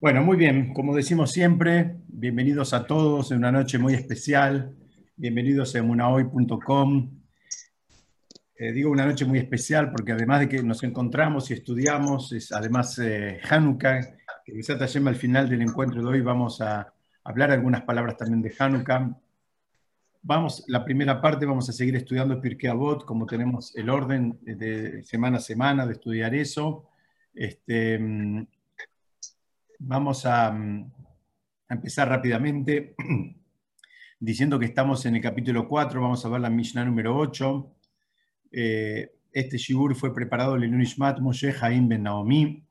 Bueno, muy bien, como decimos siempre, bienvenidos a todos en una noche muy especial, bienvenidos a emunahoy.com. Eh, digo una noche muy especial porque además de que nos encontramos y estudiamos, es además eh, Hanukkah, que quizá al final del encuentro de hoy vamos a hablar algunas palabras también de Hanukkah. Vamos, la primera parte vamos a seguir estudiando Pirkei Avot, como tenemos el orden de semana a semana de estudiar eso. Este, Vamos a, empezar rápidamente diciendo que estamos en el capítulo 4, vamos a ver la Mishnah número 8. Eh, este Shibur fue preparado en Ishmat Moshe Haim Ben Naomi.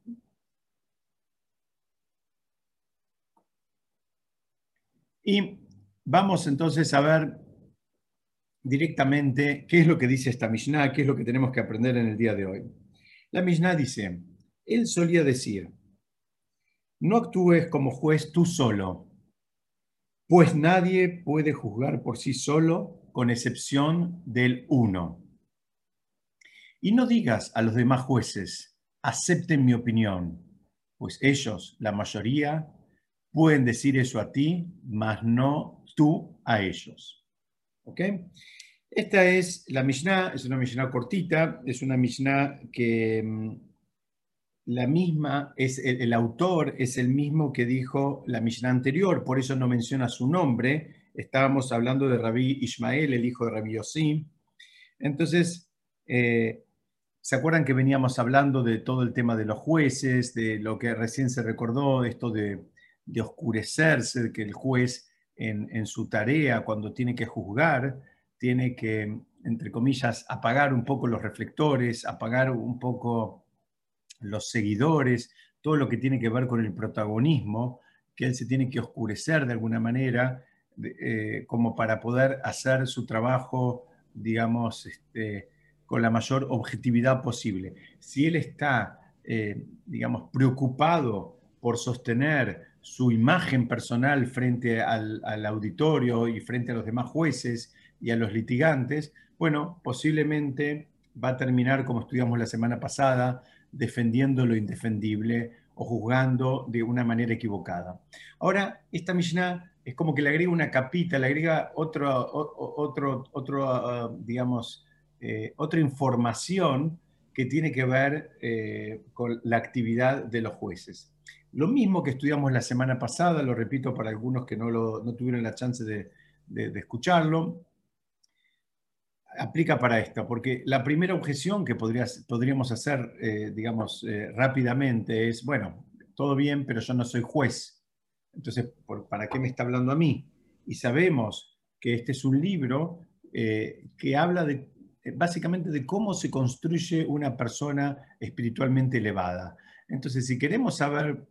Y vamos entonces a ver directamente qué es lo que dice esta Mishnah, qué es lo que tenemos que aprender en el día de hoy. La Mishnah dice, él solía decir, no actúes como juez tú solo, pues nadie puede juzgar por sí solo con excepción del uno. Y no digas a los demás jueces, acepten mi opinión, pues ellos, la mayoría, pueden decir eso a ti, mas no tú a ellos. ¿Ok? Esta es la Mishnah, es una Mishnah cortita, es una Mishnah que mm, la misma, es el, autor es el mismo que dijo la Mishnah anterior, por eso no menciona su nombre. Estábamos hablando de Rabí Ismael, el hijo de Rabí Yossi. Entonces, eh, ¿se acuerdan que veníamos hablando de todo el tema de los jueces, de lo que recién se recordó, esto de, oscurecerse, de que el juez en, en su tarea, cuando tiene que juzgar, tiene que, entre comillas, apagar un poco los reflectores, apagar un poco los seguidores, todo lo que tiene que ver con el protagonismo, que él se tiene que oscurecer de alguna manera, eh, como para poder hacer su trabajo, digamos, este, con la mayor objetividad posible. Si él está, eh, digamos, preocupado por sostener su imagen personal frente al, al, auditorio y frente a los demás jueces y a los litigantes, bueno, posiblemente va a terminar, como estudiamos la semana pasada, defendiendo lo indefendible o juzgando de una manera equivocada. Ahora, esta Mishnah es como que le agrega una capita, le agrega otro, otro, otro ah, digamos, eh, otra información que tiene que ver eh, con la actividad de los jueces. Lo mismo que estudiamos la semana pasada, lo repito para algunos que no, lo, no tuvieron la chance de, de escucharlo, aplica para esto, porque la primera objeción que podríamos hacer, eh, digamos, eh, rápidamente es, bueno, todo bien, pero yo no soy juez. Entonces, ¿para qué me está hablando a mí? Y sabemos que este es un libro eh, que habla de, básicamente de cómo se construye una persona espiritualmente elevada. Entonces, si queremos saber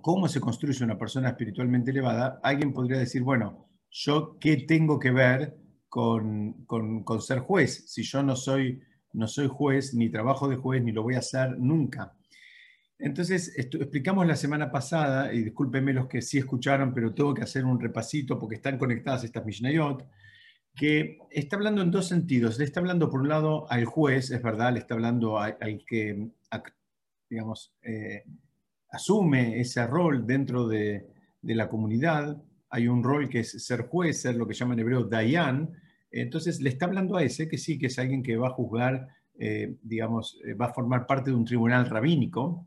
cómo se construye una persona espiritualmente elevada, alguien podría decir, bueno, yo qué tengo que ver con, con, ser juez. Si yo no soy, no soy juez, ni trabajo de juez, ni lo voy a hacer nunca. Entonces, explicamos la semana pasada, y discúlpenme los que sí escucharon, pero tengo que hacer un repasito porque están conectadas estas Mishnayot, que está hablando en dos sentidos. Le está hablando, por un lado, al juez, es verdad, le está hablando al, que, digamos, eh, asume ese rol dentro de, de, la comunidad. Hay un rol que es ser juez, ser lo que llaman en hebreo Dayan, entonces le está hablando a ese, que sí, que es alguien que va a juzgar, eh, digamos, eh, va a formar parte de un tribunal rabínico,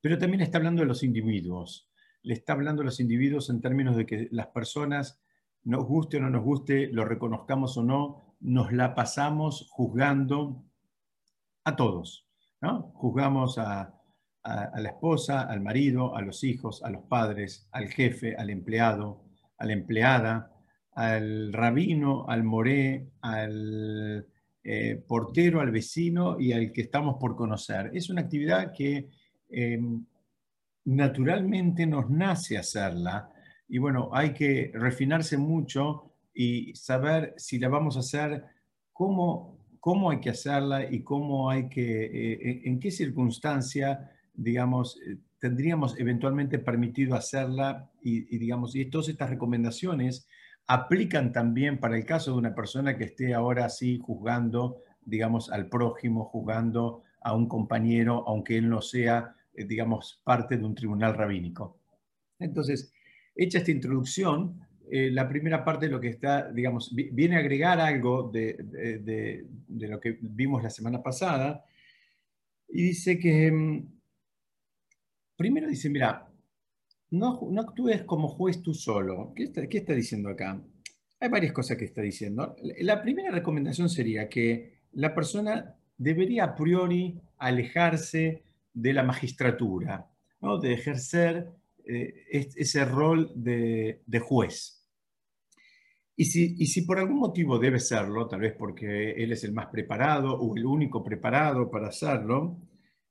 pero también está hablando de los individuos. Le está hablando a los individuos en términos de que las personas, nos guste o no nos guste, lo reconozcamos o no, nos la pasamos juzgando a todos. ¿no? Juzgamos a, a la esposa, al marido, a los hijos, a los padres, al jefe, al empleado, a la empleada, al rabino, al moré, al eh, portero, al vecino y al que estamos por conocer. Es una actividad que em, naturalmente nos nace hacerla y bueno, hay que refinarse mucho y saber si la vamos a hacer, cómo, cómo hay que hacerla y cómo hay que, eh, en qué circunstancia, digamos, eh, tendríamos eventualmente permitido hacerla y, y digamos, y todas estas recomendaciones aplican también para el caso de una persona que esté ahora así juzgando, digamos, al prójimo, juzgando a un compañero, aunque él no sea eh, digamos, parte de un tribunal rabínico. Entonces, hecha esta introducción, eh, la primera parte de lo que está, digamos, viene a agregar algo de, lo que vimos la semana pasada y dice que, mm, primero dice, mira, no, actúes como juez tú solo. ¿Qué está, ¿Qué está diciendo acá? Hay varias cosas que está diciendo. La primera recomendación sería que la persona debería a priori alejarse de la magistratura, ¿no? de ejercer eh, ese rol de, juez. Y si, si, por algún motivo debe serlo, tal vez porque él es el más preparado o el único preparado para hacerlo,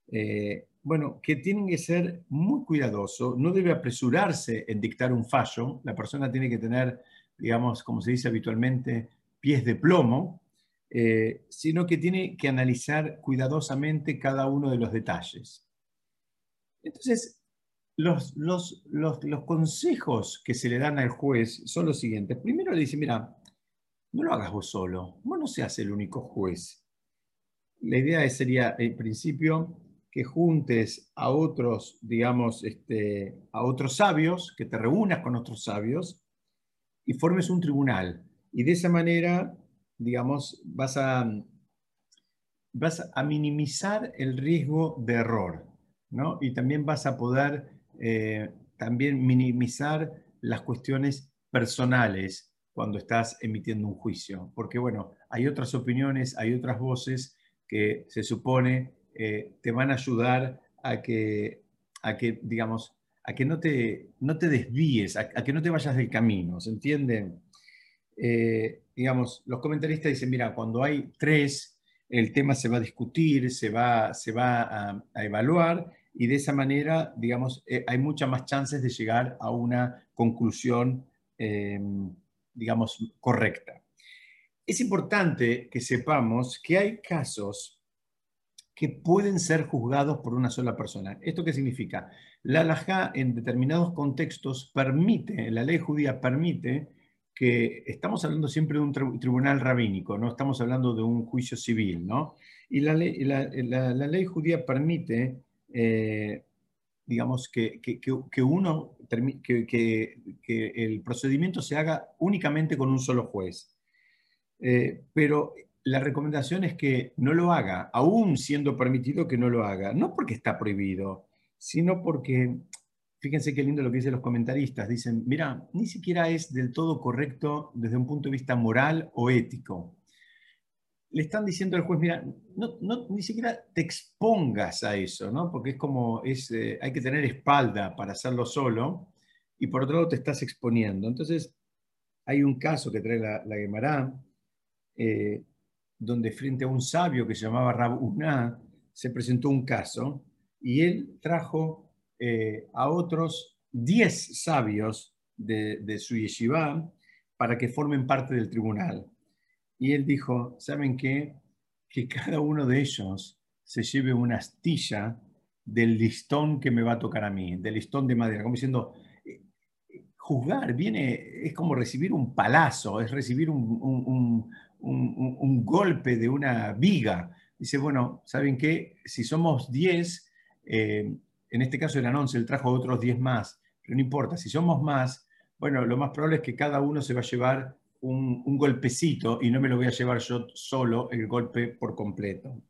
eh, bueno, que tiene que ser muy cuidadoso, no debe apresurarse en dictar un fallo, la persona tiene que tener, digamos, como se dice habitualmente, pies de plomo, eh, sino que tiene que analizar cuidadosamente cada uno de los detalles. Entonces, los, los, consejos que se le dan al juez son los siguientes. Primero le dice, mira, no lo hagas vos solo, vos no seas el único juez. La idea sería, en principio, que juntes a otros, digamos, este, a otros sabios, que te reúnas con otros sabios y formes un tribunal. Y de esa manera digamos, vas a, vas a minimizar el riesgo de error, ¿no? Y también vas a poder eh, también minimizar las cuestiones personales cuando estás emitiendo un juicio, porque bueno, hay otras opiniones, hay otras voces que se supone eh, te van a ayudar a que, a que digamos, a que no te, no te desvíes, a, que no te vayas del camino, ¿se entiende? Eh, digamos, los comentaristas dicen, mira, cuando hay tres, el tema se va a discutir, se va, se va a, evaluar y de esa manera, digamos, eh, hay muchas más chances de llegar a una conclusión, digamos, correcta. Es importante que sepamos que hay casos que pueden ser juzgados por una sola persona. ¿Esto qué significa? La halajá en determinados contextos permite, la ley judía permite que estamos hablando siempre de un tribunal rabínico, no estamos hablando de un juicio civil, ¿no? Y la ley, la, ley judía permite, eh, digamos, que, que, uno, que, el procedimiento se haga únicamente con un solo juez. Eh, pero la recomendación es que no lo haga, aún siendo permitido que no lo haga, no porque está prohibido, sino porque Fíjense qué lindo lo que dicen los comentaristas. Dicen, mira, ni siquiera es del todo correcto desde un punto de vista moral o ético. Le están diciendo al juez, mira, ni siquiera te expongas a eso, ¿no? Porque es como, es, eh, hay que tener espalda para hacerlo solo, y por otro lado te estás exponiendo. Entonces, hay un caso que trae la, la Gemara, eh, donde frente a un sabio que se llamaba Rab se presentó un caso, y él trajo eh, a otros 10 sabios de, su yeshiva para que formen parte del tribunal. Y él dijo, ¿saben qué? Que cada uno de ellos se lleve una astilla del listón que me va a tocar a mí, del listón de madera, como diciendo, eh, juzgar viene, es como recibir un palazo, es recibir un, golpe de una viga. Dice, bueno, ¿saben qué? Si somos 10, en este caso eran 11, él trajo otros 10 más, pero no importa, si somos más, bueno, lo más probable es que cada uno se va a llevar un, golpecito y no me lo voy a llevar yo solo el golpe por completo.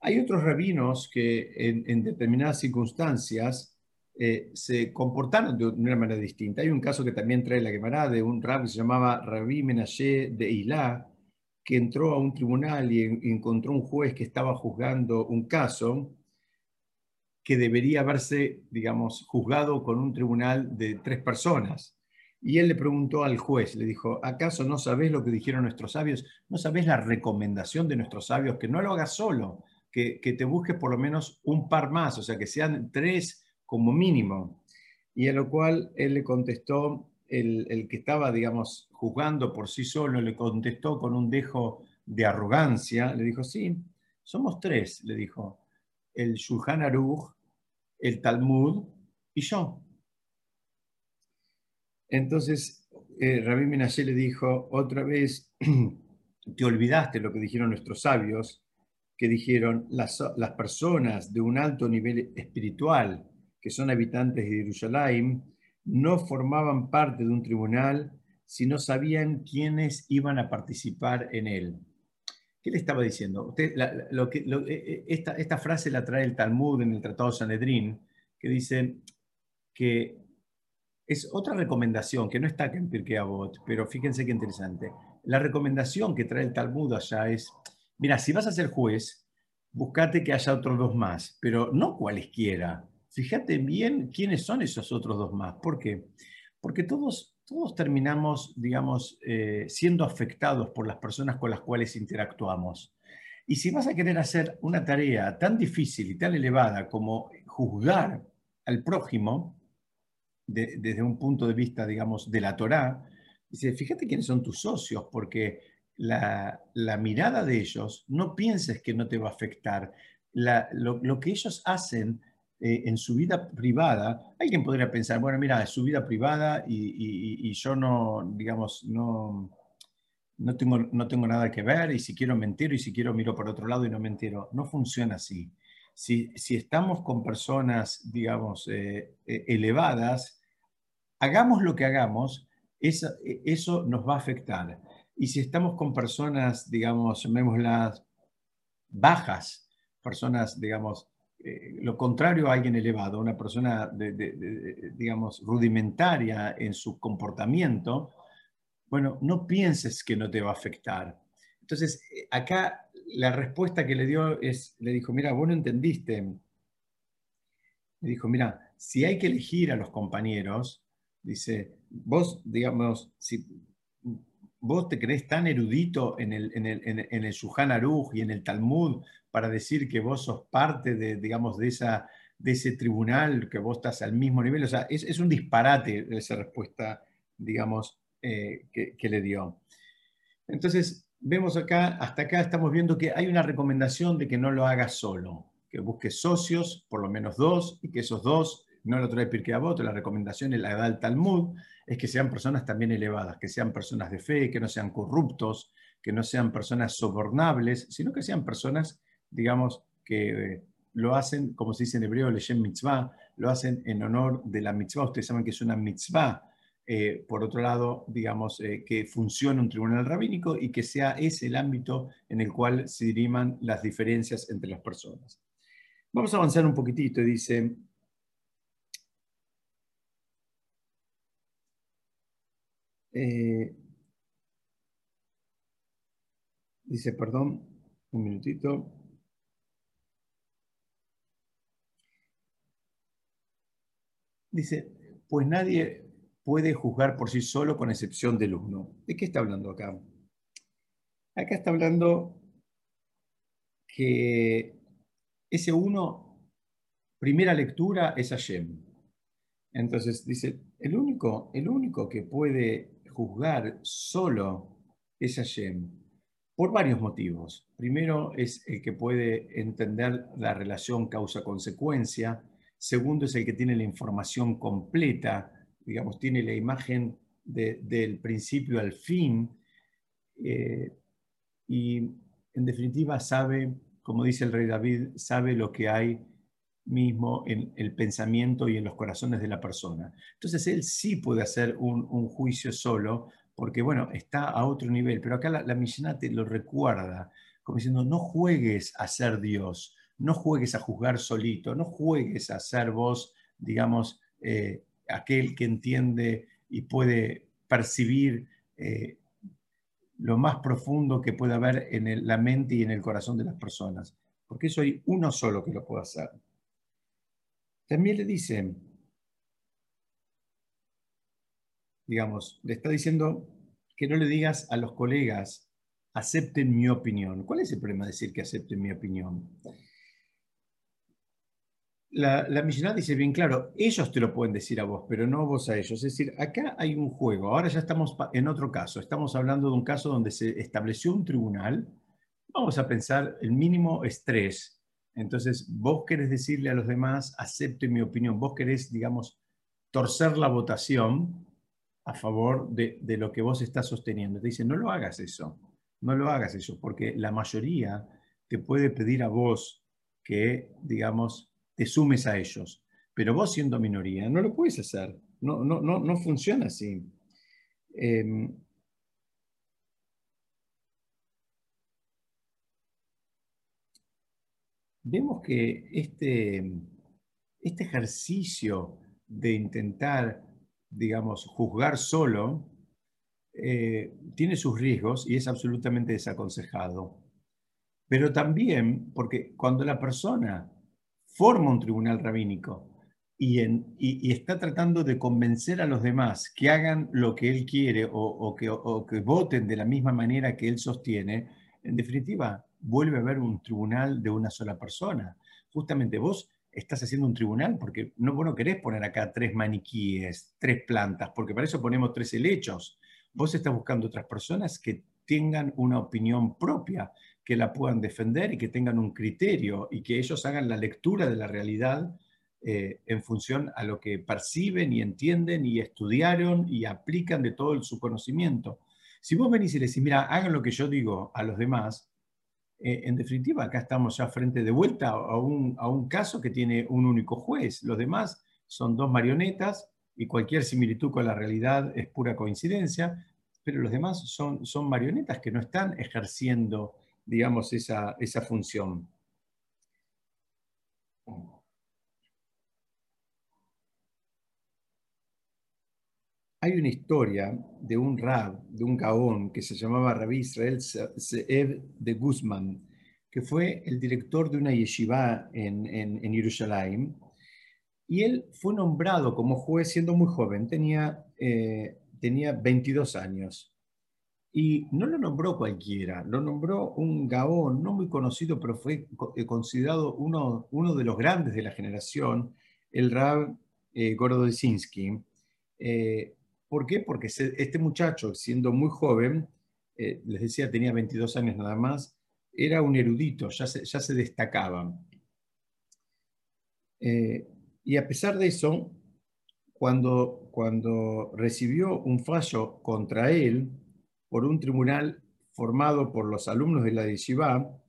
Hay otros rabinos que en, determinadas circunstancias eh, se comportaron de una manera distinta. Hay un caso que también trae la Gemara de un rabbi que se llamaba Rabbi Menashe de Ilá, que entró a un tribunal y encontró un juez que estaba juzgando un caso que debería haberse, digamos, juzgado con un tribunal de tres personas. Y él le preguntó al juez, le dijo, ¿acaso no sabes lo que dijeron nuestros sabios? ¿No sabes la recomendación de nuestros sabios? Que no lo hagas solo, que, te busques por lo menos un par más, o sea, que sean tres como mínimo. Y a lo cual él le contestó, el, el que estaba, digamos, juzgando por sí solo, le contestó con un dejo de arrogancia, le dijo, sí, somos tres, le dijo, el Shulchan Aruch, el Talmud y yo. Entonces, eh, Rabbi Menashe le dijo, otra vez, te olvidaste lo que dijeron nuestros sabios, que dijeron las, las personas de un alto nivel espiritual que son habitantes de Jerusalén no formaban parte de un tribunal si no sabían quiénes iban a participar en él. ¿Qué le estaba diciendo? Usted, lo que, eh, eh, esta, esta, frase la trae el Talmud en el Tratado Sanedrín, que dice que es otra recomendación, que no está en Pirkei Avot, pero fíjense qué interesante. La recomendación que trae el Talmud allá es, mira, si vas a ser juez, buscate que haya otros dos más, pero no cualesquiera. Fíjate bien quiénes son esos otros dos más. ¿Por qué? Porque todos, todos terminamos, digamos, eh, siendo afectados por las personas con las cuales interactuamos. Y si vas a querer hacer una tarea tan difícil y tan elevada como juzgar al prójimo, desde un punto de vista, digamos, de la Torá, dice, fíjate quiénes son tus socios, porque la, mirada de ellos, no pienses que no te va a afectar. lo, que ellos hacen eh, en su vida privada, alguien podría pensar, bueno, mira, es su vida privada y, yo no, digamos, no, no, tengo, no tengo nada que ver y si quiero mentir y si quiero miro por otro lado y no me entero. No funciona así si, estamos con personas, digamos, eh, eh, elevadas, hagamos lo que hagamos, eso, eso, nos va a afectar. Y si estamos con personas, digamos, llamémoslas bajas, personas, digamos, eh, lo contrario a alguien elevado, una persona, digamos, rudimentaria en su comportamiento, bueno, no pienses que no te va a afectar. Entonces, acá la respuesta que le dio es, le dijo, mira, vos no entendiste. Le dijo, mira, si hay que elegir a los compañeros, dice, vos, digamos, si vos te crees tan erudito en el, en el, y en el Talmud para decir que vos sos parte de, digamos, de, esa, de ese tribunal, que vos estás al mismo nivel. O sea, es, un disparate esa respuesta, digamos, eh, que, le dio. Entonces, vemos acá, hasta acá estamos viendo que hay una recomendación de que no lo hagas solo, que busques socios, por lo menos dos, y que esos dos, no lo trae Pirkei Avot, la recomendación en la edad del Talmud, es que sean personas también elevadas, que sean personas de fe, que no sean corruptos, que no sean personas sobornables, sino que sean personas, digamos, que eh, lo hacen, como se dice en hebreo, leyen mitzvah, lo hacen en honor de la mitzvah. Ustedes saben que es una mitzvah eh, por otro lado, digamos, eh, que funcione un tribunal rabínico y que sea ese el ámbito en el cual se diriman las diferencias entre las personas. Vamos a avanzar un poquitito, dice... Dice, perdón, un minutito. Dice, pues nadie puede juzgar por sí solo con excepción del uno. ¿De qué está hablando acá? Acá está hablando que ese uno, primera lectura es Hashem. Entonces dice, el único, el único que puede juzgar solo es Hashem, por varios motivos. Primero es el que puede entender la relación causa-consecuencia. Segundo es el que tiene la información completa digamos, tiene la imagen del principio al fin eh, y en definitiva sabe, como dice el rey David, sabe lo que hay mismo en el pensamiento y en los corazones de la persona. Entonces él sí puede hacer un, juicio solo, porque bueno, está a otro nivel, pero acá la, la te lo recuerda, como diciendo, no juegues a ser Dios, no juegues a juzgar solito, no juegues a ser vos, digamos, eh, aquel que entiende y puede percibir eh, lo más profundo que puede haber en la mente y en el corazón de las personas, porque soy uno solo que lo puede hacer. También le dice, digamos, le está diciendo que no le digas a los colegas, acepten mi opinión. ¿Cuál es el problema de decir que acepten mi opinión? La, la dice bien claro, ellos te lo pueden decir a vos, pero no vos a ellos. Es decir, acá hay un juego. Ahora ya estamos en otro caso. Estamos hablando de un caso donde se estableció un tribunal. Vamos a pensar el mínimo estrés. Entonces, vos querés decirle a los demás, acepte mi opinión. Vos querés, digamos, torcer la votación a favor de, de lo que vos estás sosteniendo. Te dice, no lo hagas eso. No lo hagas eso, porque la mayoría te puede pedir a vos que, digamos, te sumes a ellos. Pero vos siendo minoría, no lo puedes hacer. No, no, no, no funciona así. Em, vemos que este, este ejercicio de intentar, digamos, juzgar solo, eh, tiene sus riesgos y es absolutamente desaconsejado. Pero también porque cuando la persona forma un tribunal rabínico y, está tratando de convencer a los demás que hagan lo que él quiere o, que, o que voten de la misma manera que él sostiene, en definitiva, vuelve a haber un tribunal de una sola persona. Justamente vos estás haciendo un tribunal porque no, vos no querés poner acá tres maniquíes, tres plantas, porque para eso ponemos tres helechos. Vos estás buscando otras personas que tengan una opinión propia, que la puedan defender y que tengan un criterio y que ellos hagan la lectura de la realidad eh, en función a lo que perciben y entienden y estudiaron y aplican de todo su conocimiento. Si vos venís y le decís, mira, hagan lo que yo digo a los demás, eh, en definitiva, acá estamos ya frente de vuelta a un, a un caso que tiene un único juez. Los demás son dos marionetas y cualquier similitud con la realidad es pura coincidencia, pero los demás son, son marionetas que no están ejerciendo, digamos, esa, esa función. Hay una historia de un rab, de un gaón, que se llamaba Rabbi Israel Seev de Guzmán, que fue el director de una yeshiva en, en, Jerusalén, y él fue nombrado como juez siendo muy joven, tenía, eh, tenía 22 años. Y no lo nombró cualquiera, lo nombró un gaón no muy conocido, pero fue eh, considerado uno, uno de los grandes de la generación, el Rab eh, eh ¿Por qué? Porque este muchacho, siendo muy joven, eh, les decía, tenía 22 años nada más, era un erudito, ya se, ya se destacaba. Y a pesar de eso, cuando, cuando recibió un fallo contra él por un tribunal formado por los alumnos de la yeshiva,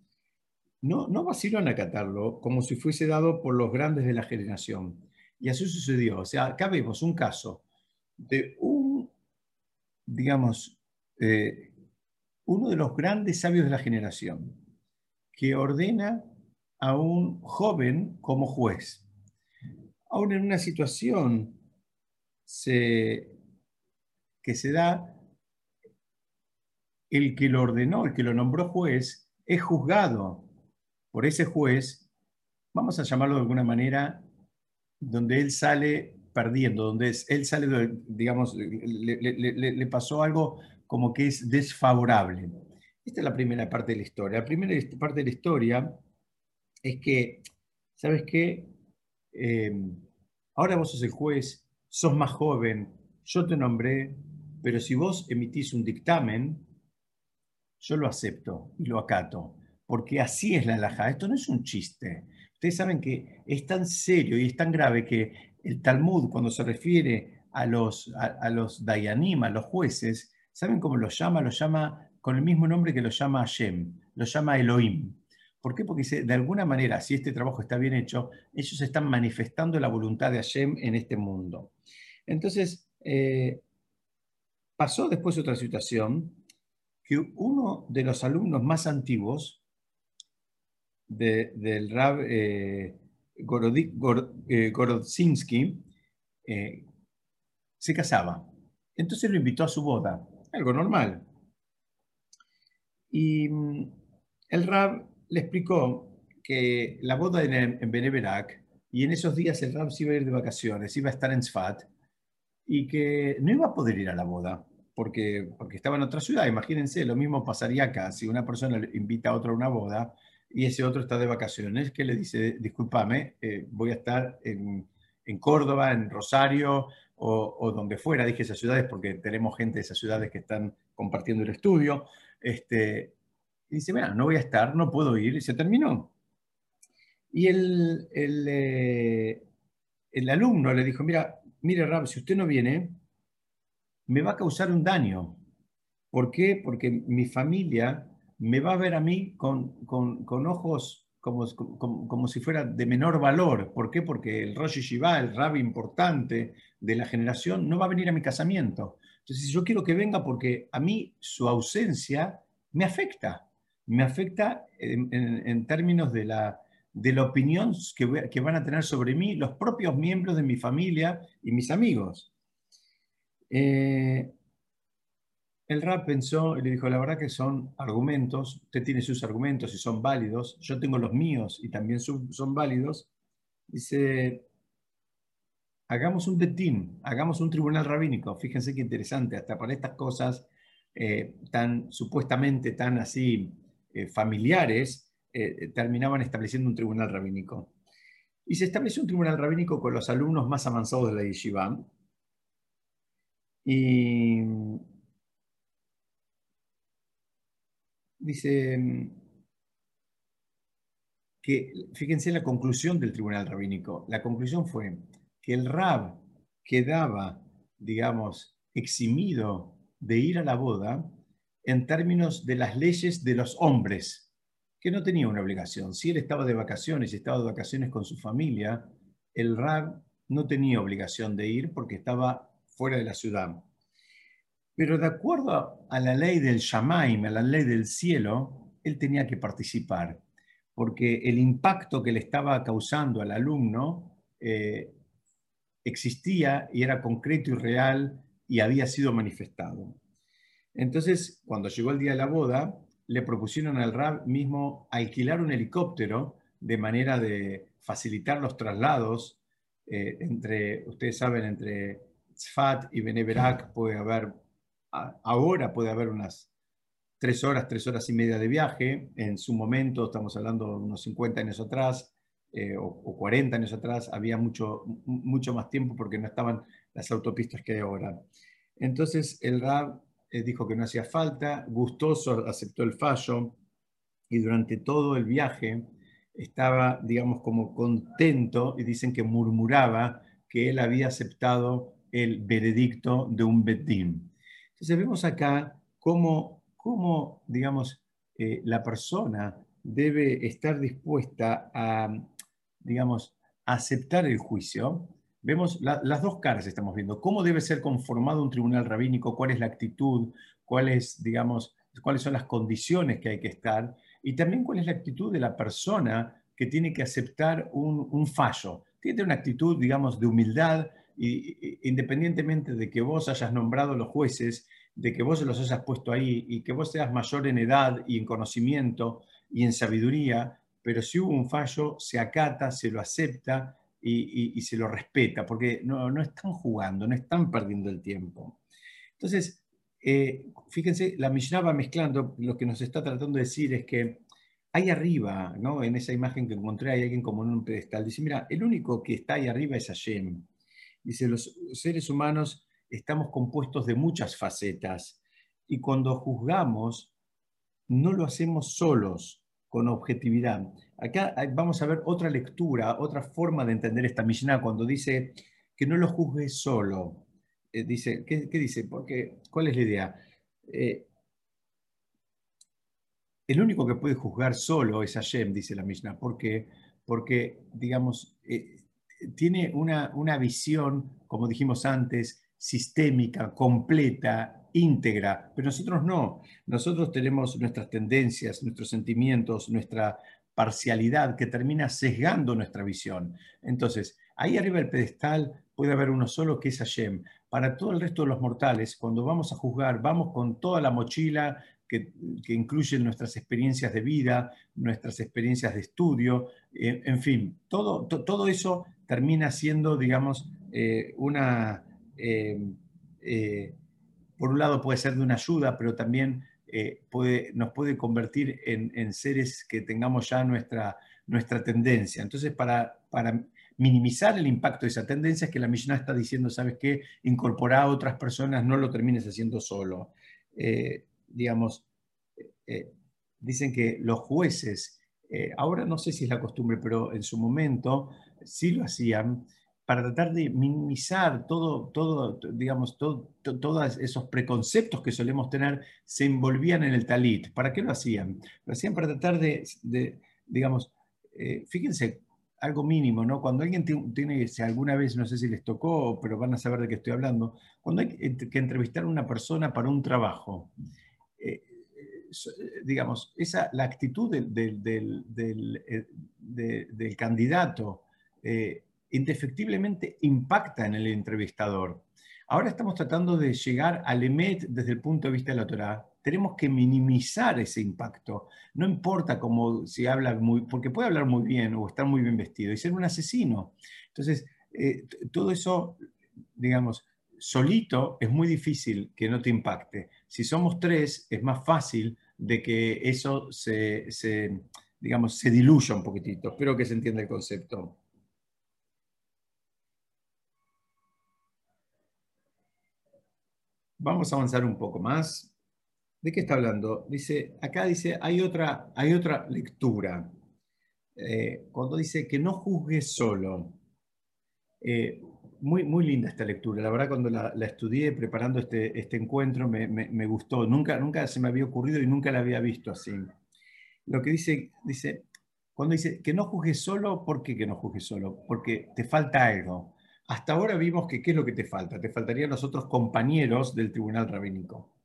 no, no vaciló en acatarlo como si fuese dado por los grandes de la generación. Y así sucedió. O sea, acá vemos un caso de un, digamos, eh, uno de los grandes sabios de la generación, que ordena a un joven como juez. Aún en una situación que se da, el que lo ordenó, el que lo nombró juez, es juzgado por ese juez, vamos a llamarlo de alguna manera, donde él sale perdiendo, donde él sale, digamos, le, pasó algo como que es desfavorable. Esta es la primera parte de la historia. La primera parte de la historia es que, ¿sabes qué? Em, ahora vos sos el juez, sos más joven, yo te nombré, pero si vos emitís un dictamen, yo lo acepto y lo acato, porque así es la alhaja. Esto no es un chiste. Ustedes saben que es tan serio y es tan grave que el Talmud, cuando se refiere a los, a, los Dayanim, a los jueces, ¿saben cómo los llama? Los llama con el mismo nombre que los llama Hashem, los llama Elohim. ¿Por qué? Porque de alguna manera, si este trabajo está bien hecho, ellos están manifestando la voluntad de Hashem en este mundo. Entonces, eh, pasó después otra situación, que uno de los alumnos más antiguos del Rab eh, eh, Gorodzinski eh, se casaba. Entonces lo invitó a su boda, algo normal. Y mm, el Rab le explicó que la boda era en Beneverac y en esos días el Rab se iba a ir de vacaciones, iba a estar en Sfat y que no iba a poder ir a la boda porque, porque estaba en otra ciudad. Imagínense, lo mismo pasaría acá si una persona invita a otra a una boda y ese otro está de vacaciones, que le dice, discúlpame, eh, voy a estar en, Córdoba, en Rosario o, donde fuera, dije esas ciudades porque tenemos gente de esas ciudades que están compartiendo el estudio, este, y dice, mira, no voy a estar, no puedo ir, y se terminó. Y el, el, eh, el alumno le dijo, mira, mire Rab, si usted no viene, me va a causar un daño. ¿Por qué? Porque mi familia me va a ver a mí con, con, ojos como, como, si fuera de menor valor. ¿Por qué? Porque el Rosh Yeshiva, el rabbi importante de la generación, no va a venir a mi casamiento. Entonces, yo quiero que venga porque a mí su ausencia me afecta. Me afecta en, términos de la, de la opinión que, que, van a tener sobre mí los propios miembros de mi familia y mis amigos. Eh, el rap pensó y le dijo, la verdad que son argumentos, usted tiene sus argumentos y son válidos, yo tengo los míos y también son, válidos. Dice, hagamos un detín, hagamos un tribunal rabínico. Fíjense qué interesante, hasta para estas cosas eh, tan supuestamente tan así eh, familiares, terminaban estableciendo un tribunal rabínico. Y se estableció un tribunal rabínico con los alumnos más avanzados de la yeshiva. Y dice que, fíjense la conclusión del tribunal rabínico, la conclusión fue que el rab quedaba, digamos, eximido de ir a la boda en términos de las leyes de los hombres, que no tenía una obligación. Si él estaba de vacaciones y estaba de vacaciones con su familia, el rab no tenía obligación de ir porque estaba fuera de la ciudad. Pero de acuerdo a la ley del Shamaim, a la ley del cielo, él tenía que participar, porque el impacto que le estaba causando al alumno eh, existía y era concreto y real y había sido manifestado. Entonces, cuando llegó el día de la boda, le propusieron al Rab mismo alquilar un helicóptero de manera de facilitar los traslados eh, entre, ustedes saben, entre Tzfat y Beneberak puede haber ahora puede haber unas tres horas, tres horas y media de viaje. En su momento, estamos hablando de unos 50 años atrás eh, o, 40 años atrás, había mucho, mucho más tiempo porque no estaban las autopistas que hay ahora. Entonces el RAB eh, dijo que no hacía falta, gustoso aceptó el fallo y durante todo el viaje estaba, digamos, como contento y dicen que murmuraba que él había aceptado el veredicto de un Bedín. Entonces vemos acá cómo, cómo digamos, eh, la persona debe estar dispuesta a, digamos, aceptar el juicio. Vemos las dos caras, estamos viendo. ¿Cómo debe ser conformado un tribunal rabínico? ¿Cuál es la actitud? ¿Cuáles, digamos, cuáles son las condiciones que hay que estar? Y también cuál es la actitud de la persona que tiene que aceptar un fallo. Tiene una actitud, digamos, de humildad, y, independientemente de que vos hayas nombrado los jueces, de que vos los hayas puesto ahí y que vos seas mayor en edad y en conocimiento y en sabiduría, pero si hubo un fallo, se acata, se lo acepta y, se lo respeta, porque no, no, están jugando, no están perdiendo el tiempo. Entonces, eh, fíjense, la Mishnah va mezclando, lo que nos está tratando de decir es que ahí arriba, ¿no? en esa imagen que encontré, hay alguien como en un pedestal, dice, mira, el único que está ahí arriba es Hashem. Dice, los seres humanos estamos compuestos de muchas facetas y cuando juzgamos no lo hacemos solos, con objetividad. Acá vamos a ver otra lectura, otra forma de entender esta Mishnah cuando dice que no lo juzgues solo. Eh, dice, ¿qué, dice? Porque, ¿Cuál es la idea? Eh, el único que puede juzgar solo es Hashem, dice la Mishnah. ¿Por qué? Porque, digamos, eh, tiene una, una visión, como dijimos antes, sistémica, completa, íntegra, pero nosotros no. Nosotros tenemos nuestras tendencias, nuestros sentimientos, nuestra parcialidad que termina sesgando nuestra visión. Entonces, ahí arriba del pedestal puede haber uno solo que es Hashem. Para todo el resto de los mortales, cuando vamos a juzgar, vamos con toda la mochila que, que incluye nuestras experiencias de vida, nuestras experiencias de estudio, eh, en fin, todo, todo eso termina siendo, digamos, eh, una, eh, eh, por un lado puede ser de una ayuda, pero también puede, nos puede convertir en, seres que tengamos ya nuestra, nuestra tendencia. Entonces, para, para minimizar el impacto de esa tendencia es que la Mishnah está diciendo, ¿sabes qué? Incorporar a otras personas, no lo termines haciendo solo. digamos, dicen que los jueces, ahora no sé si es la costumbre, pero en su momento sí lo hacían, para tratar de minimizar todo, todo digamos, todos esos preconceptos que solemos tener, se envolvían en el talit. ¿Para qué lo hacían? Lo hacían para tratar de, digamos, eh, fíjense, algo mínimo, ¿no? Cuando alguien tiene, si alguna vez, no sé si les tocó, pero van a saber de qué estoy hablando, cuando hay que entrevistar a una persona para un trabajo, eh, digamos, esa, la actitud del, del, eh, candidato eh, indefectiblemente impacta en el entrevistador. Ahora estamos tratando de llegar al EMET desde el punto de vista de la Torah. Tenemos que minimizar ese impacto. No importa cómo si habla muy, porque puede hablar muy bien o estar muy bien vestido y ser un asesino. Entonces, eh, todo eso, digamos, solito es muy difícil que no te impacte. Si somos tres, es más fácil de que eso se, digamos, se diluya un poquitito. Espero que se entienda el concepto. Vamos a avanzar un poco más. ¿De qué está hablando? Dice, acá dice, hay otra, hay otra lectura. Eh, cuando dice que no juzgue solo. Eh, muy, muy linda esta lectura. La verdad, cuando la, estudié preparando este, este encuentro, me, me, gustó. Nunca, nunca se me había ocurrido y nunca la había visto así. Lo que dice, dice, cuando dice que no juzgues solo, ¿por qué que no juzgues solo? Porque te falta algo. Hasta ahora vimos que qué es lo que te falta. Te faltarían los otros compañeros del tribunal rabínico.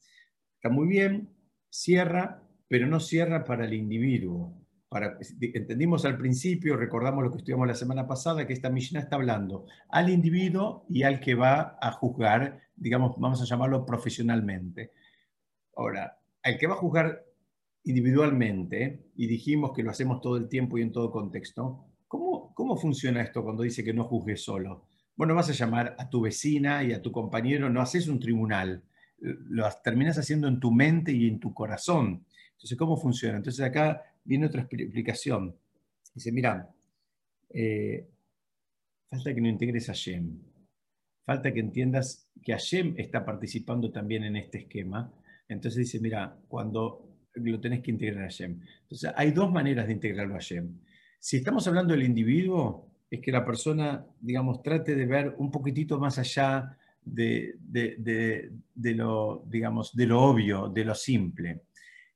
Está muy bien, cierra, pero no cierra para el individuo entendimos al principio, recordamos lo que estudiamos la semana pasada, que esta Mishnah está hablando al individuo y al que va a juzgar, digamos, vamos a llamarlo profesionalmente. Ahora, al que va a juzgar individualmente, y dijimos que lo hacemos todo el tiempo y en todo contexto, ¿cómo, cómo funciona esto cuando dice que no juzgues solo? Bueno, vas a llamar a tu vecina y a tu compañero, no haces un tribunal, lo terminas haciendo en tu mente y en tu corazón. Entonces, ¿cómo funciona? Entonces acá viene otra explicación. Dice, mira, eh, falta que no integres a Shem. Falta que entiendas que Hashem está participando también en este esquema. Entonces dice, mira, cuando lo tenés que integrar a Hashem. Entonces hay dos maneras de integrarlo a Hashem. Si estamos hablando del individuo, es que la persona, digamos, trate de ver un poquitito más allá de, lo, digamos, de lo obvio, de lo simple.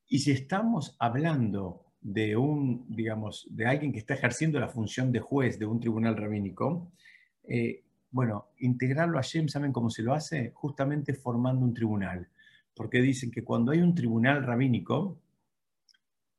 Y si estamos hablando de un, digamos, de alguien que está ejerciendo la función de juez de un tribunal rabínico, eh, bueno, integrarlo a Shem, ¿saben cómo se lo hace? Justamente formando un tribunal. Porque dicen que cuando hay un tribunal rabínico,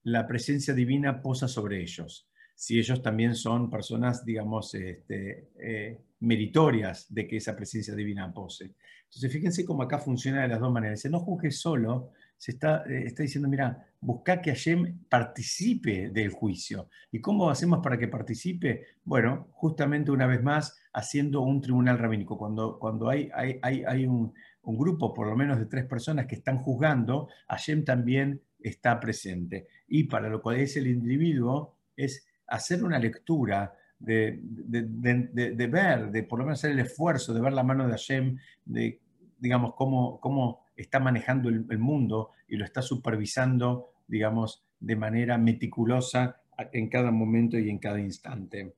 la presencia divina posa sobre ellos. Si ellos también son personas, digamos, este, eh, meritorias de que esa presencia divina pose. Entonces, fíjense cómo acá funciona de las dos maneras. no juzgues solo, se está, eh, está diciendo, mira, busca que Hashem participe del juicio. ¿Y cómo hacemos para que participe? Bueno, justamente una vez más, haciendo un tribunal rabínico. Cuando, cuando hay, hay, hay, un, un, grupo, por lo menos de tres personas que están juzgando, Hashem también está presente. Y para lo cual es el individuo, es hacer una lectura de, de, de, ver, de por lo menos hacer el esfuerzo de ver la mano de Hashem, de, digamos, cómo, cómo está manejando el, mundo y lo está supervisando, digamos, de manera meticulosa en cada momento y en cada instante.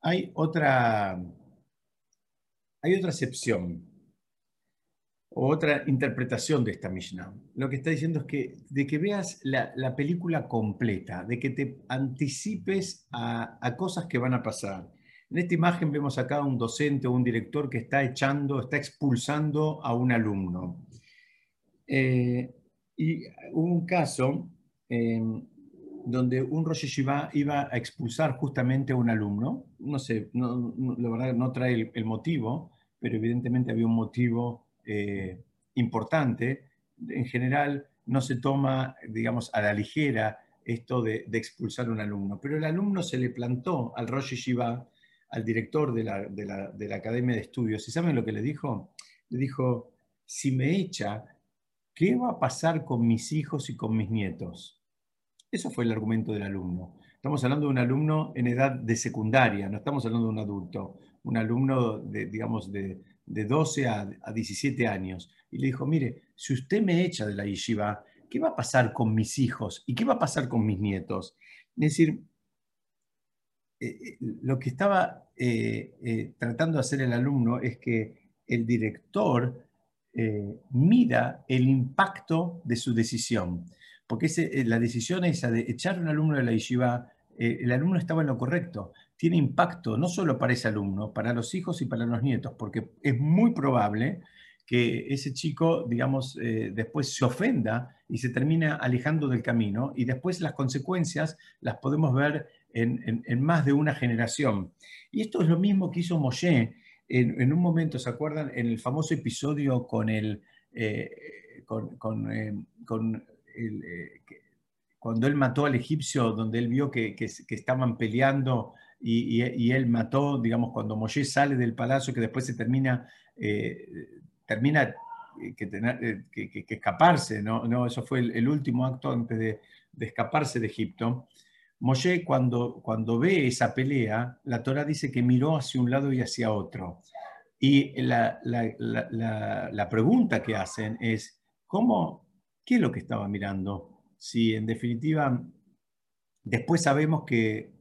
Hay otra, hay otra excepción otra interpretación de esta Mishnah. Lo que está diciendo es que de que veas la, película completa, de que te anticipes a, a, cosas que van a pasar, en esta imagen vemos acá un docente o un director que está echando, está expulsando a un alumno. Eh, y hubo un caso em, donde un Rosh Yeshiva iba a expulsar justamente a un alumno. No sé, no, la verdad no trae el, motivo, pero evidentemente había un motivo eh, importante. En general no se toma, digamos, a la ligera esto de, expulsar a un alumno, pero el alumno se le plantó al Rosh Yeshiva al director de la, Academia de Estudios. ¿Y saben lo que le dijo? Le dijo, si me echa, ¿qué va a pasar con mis hijos y con mis nietos? Eso fue el argumento del alumno. Estamos hablando de un alumno en edad de secundaria, no estamos hablando de un adulto, un alumno de, digamos, de, 12 a, a, 17 años. Y le dijo, mire, si usted me echa de la yeshiva, ¿qué va a pasar con mis hijos y qué va a pasar con mis nietos? Es decir, lo que estaba tratando de hacer el alumno es que el director mira el impacto de su decisión. Porque la decisión esa de echar un alumno de la yeshiva, el alumno estaba en lo correcto. Tiene impacto no solo para ese alumno, para los hijos y para los nietos, porque es muy probable que ese chico, digamos, eh, después se ofenda y se termina alejando del camino y después las consecuencias las podemos ver en, más de una generación. Y esto es lo mismo que hizo Moshe en, un momento, ¿se acuerdan? En el famoso episodio con el... Eh, con, eh, cuando él mató al egipcio, donde él vio que, estaban peleando y, él mató, digamos, cuando Moshe sale del palacio, que después se termina termina eh, que, tener, eh, que, escaparse, ¿no? ¿no? Eso fue el, último acto antes de, escaparse de Egipto. Moshe cuando, cuando ve esa pelea, la Torah dice que miró hacia un lado y hacia otro. Y la, la, pregunta que hacen es, ¿cómo, ¿qué es lo que estaba mirando? Si en definitiva, después sabemos que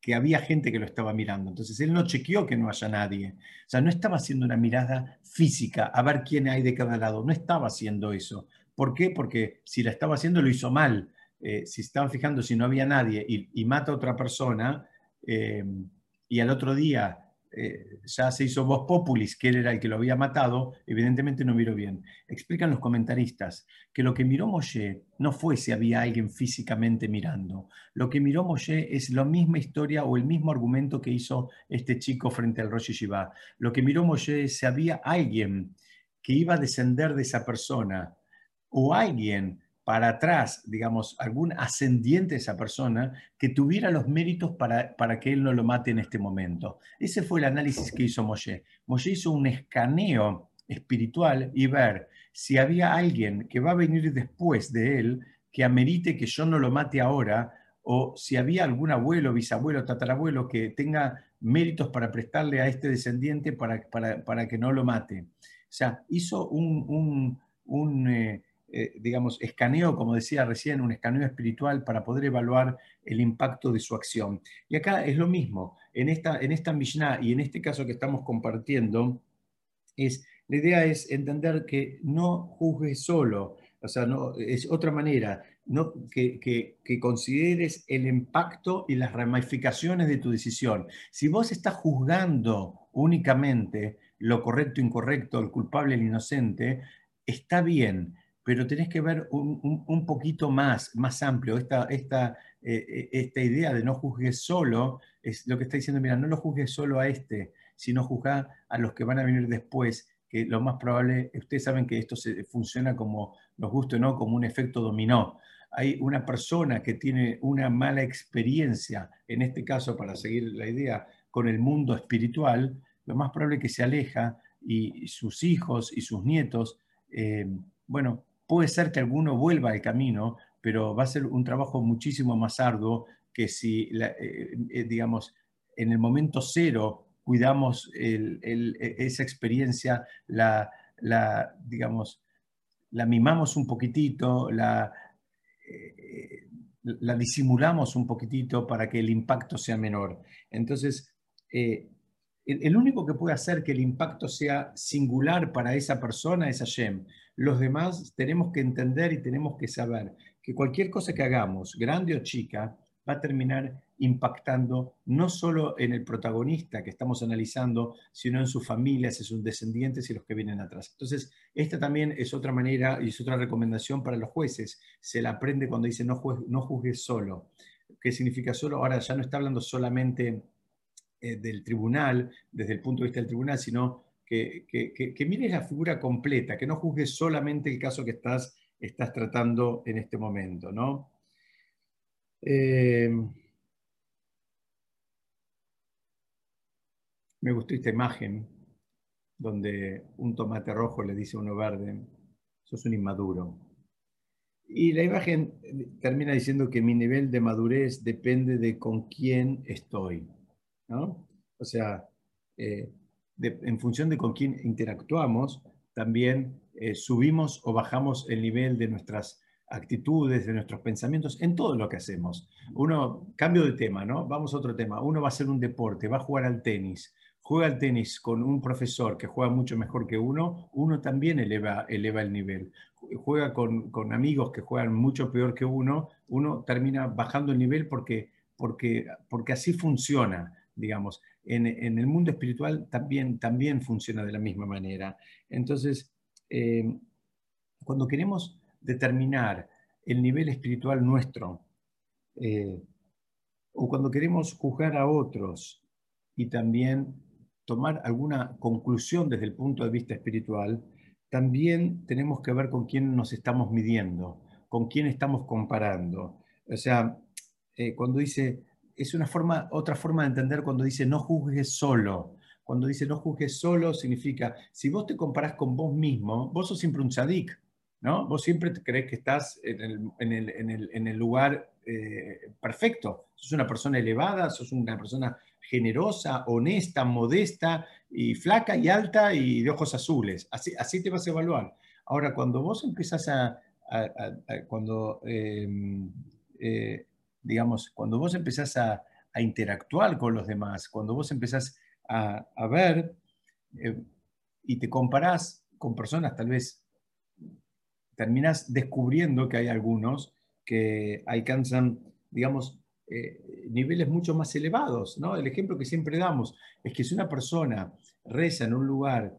que había gente que lo estaba mirando. Entonces él no chequeó que no haya nadie. O sea, no estaba haciendo una mirada física a ver quién hay de cada lado. No estaba haciendo eso. ¿Por qué? Porque si la estaba haciendo lo hizo mal. Eh, si estaban fijando si no había nadie y, mata a otra persona eh, y al otro día eh, ya se hizo voz populis, que él era el que lo había matado, evidentemente no miró bien. Explican los comentaristas que lo que miró Moshe no fue si había alguien físicamente mirando. Lo que miró Moshe es la misma historia o el mismo argumento que hizo este chico frente al Rosh Yeshiva. Lo que miró Moshe es si había alguien que iba a descender de esa persona o alguien para atrás, digamos, algún ascendiente de esa persona que tuviera los méritos para, para, que él no lo mate en este momento. Ese fue el análisis que hizo Moshe. Moshe hizo un escaneo espiritual y ver si había alguien que va a venir después de él que amerite que yo no lo mate ahora, o si había algún abuelo, bisabuelo, tatarabuelo que tenga méritos para prestarle a este descendiente para, para, que no lo mate. O sea, hizo un, un, eh, eh, digamos, escaneo, como decía recién, un escaneo espiritual para poder evaluar el impacto de su acción. Y acá es lo mismo, en esta, en esta Mishnah y en este caso que estamos compartiendo, es, la idea es entender que no juzgues solo, o sea, no, es otra manera, no, que, que, consideres el impacto y las ramificaciones de tu decisión. Si vos estás juzgando únicamente lo correcto, incorrecto, el culpable, el inocente, está bien, pero tenés que ver un, poquito más, más amplio. Esta, esta, eh, eh, esta idea de no juzgues solo es lo que está diciendo, mira, no lo juzgues solo a este, sino juzgar a los que van a venir después, que lo más probable, ustedes saben que esto se, funciona como, nos guste o no, como un efecto dominó. Hay una persona que tiene una mala experiencia, en este caso, para seguir la idea, con el mundo espiritual, lo más probable que se aleja y sus hijos y sus nietos, eh, bueno, Puede ser que alguno vuelva al camino, pero va a ser un trabajo muchísimo más arduo que si, eh, eh, digamos, en el momento cero cuidamos e, esa experiencia, la, digamos, la mimamos un poquitito, eh, la disimulamos un poquitito para que el impacto sea menor. Entonces, el, único que puede hacer que el impacto sea singular para esa persona es Hashem. Los demás tenemos que entender y tenemos que saber que cualquier cosa que hagamos, grande o chica, va a terminar impactando no solo en el protagonista que estamos analizando, sino en sus familias, en sus descendientes y los que vienen atrás. Entonces, esta también es otra manera y es otra recomendación para los jueces. Se la aprende cuando dice no, no juzgues solo. ¿Qué significa solo? Ahora ya no está hablando solamente eh, del tribunal, desde el punto de vista del tribunal, sino que, que, mires la figura completa, que no juzgues solamente el caso que estás, estás tratando en este momento. ¿no? Eh, me gustó esta imagen donde un tomate rojo le dice a uno verde, sos un inmaduro. Y la imagen termina diciendo que mi nivel de madurez depende de con quién estoy. O sea, eh, en función de con quién interactuamos, también eh, subimos o bajamos el nivel de nuestras actitudes, de nuestros pensamientos, en todo lo que hacemos. Uno, cambio de tema, ¿no? Vamos a otro tema. Uno va a hacer un deporte, va a jugar al tenis, juega al tenis con un profesor que juega mucho mejor que uno, uno también eleva, eleva el nivel. Juega con, amigos que juegan mucho peor que uno, uno termina bajando el nivel porque, porque, porque así funciona, digamos. En, el mundo espiritual también, también funciona de la misma manera. Entonces, eh, cuando queremos determinar el nivel espiritual nuestro, eh, o cuando queremos juzgar a otros y también tomar alguna conclusión desde el punto de vista espiritual, también tenemos que ver con quién nos estamos midiendo, con quién estamos comparando. O sea, eh, cuando dice, es una forma, otra forma de entender cuando dice no juzgues solo. Cuando dice no juzgues solo significa, si vos te comparás con vos mismo, vos sos siempre un tzadik, ¿no? Vos siempre crees que estás en el, en el, en el, en el lugar eh, perfecto. Sos una persona elevada, sos una persona generosa, honesta, modesta y flaca y alta y de ojos azules. Así, así te vas a evaluar. Ahora, cuando vos empezás a, cuando, em, eh, digamos, cuando vos empezás a, interactuar con los demás, cuando vos empezás a, ver eh, y te comparás con personas, tal vez terminás descubriendo que hay algunos que alcanzan, digamos, eh, niveles mucho más elevados. ¿no? El ejemplo que siempre damos es que si una persona reza en un lugar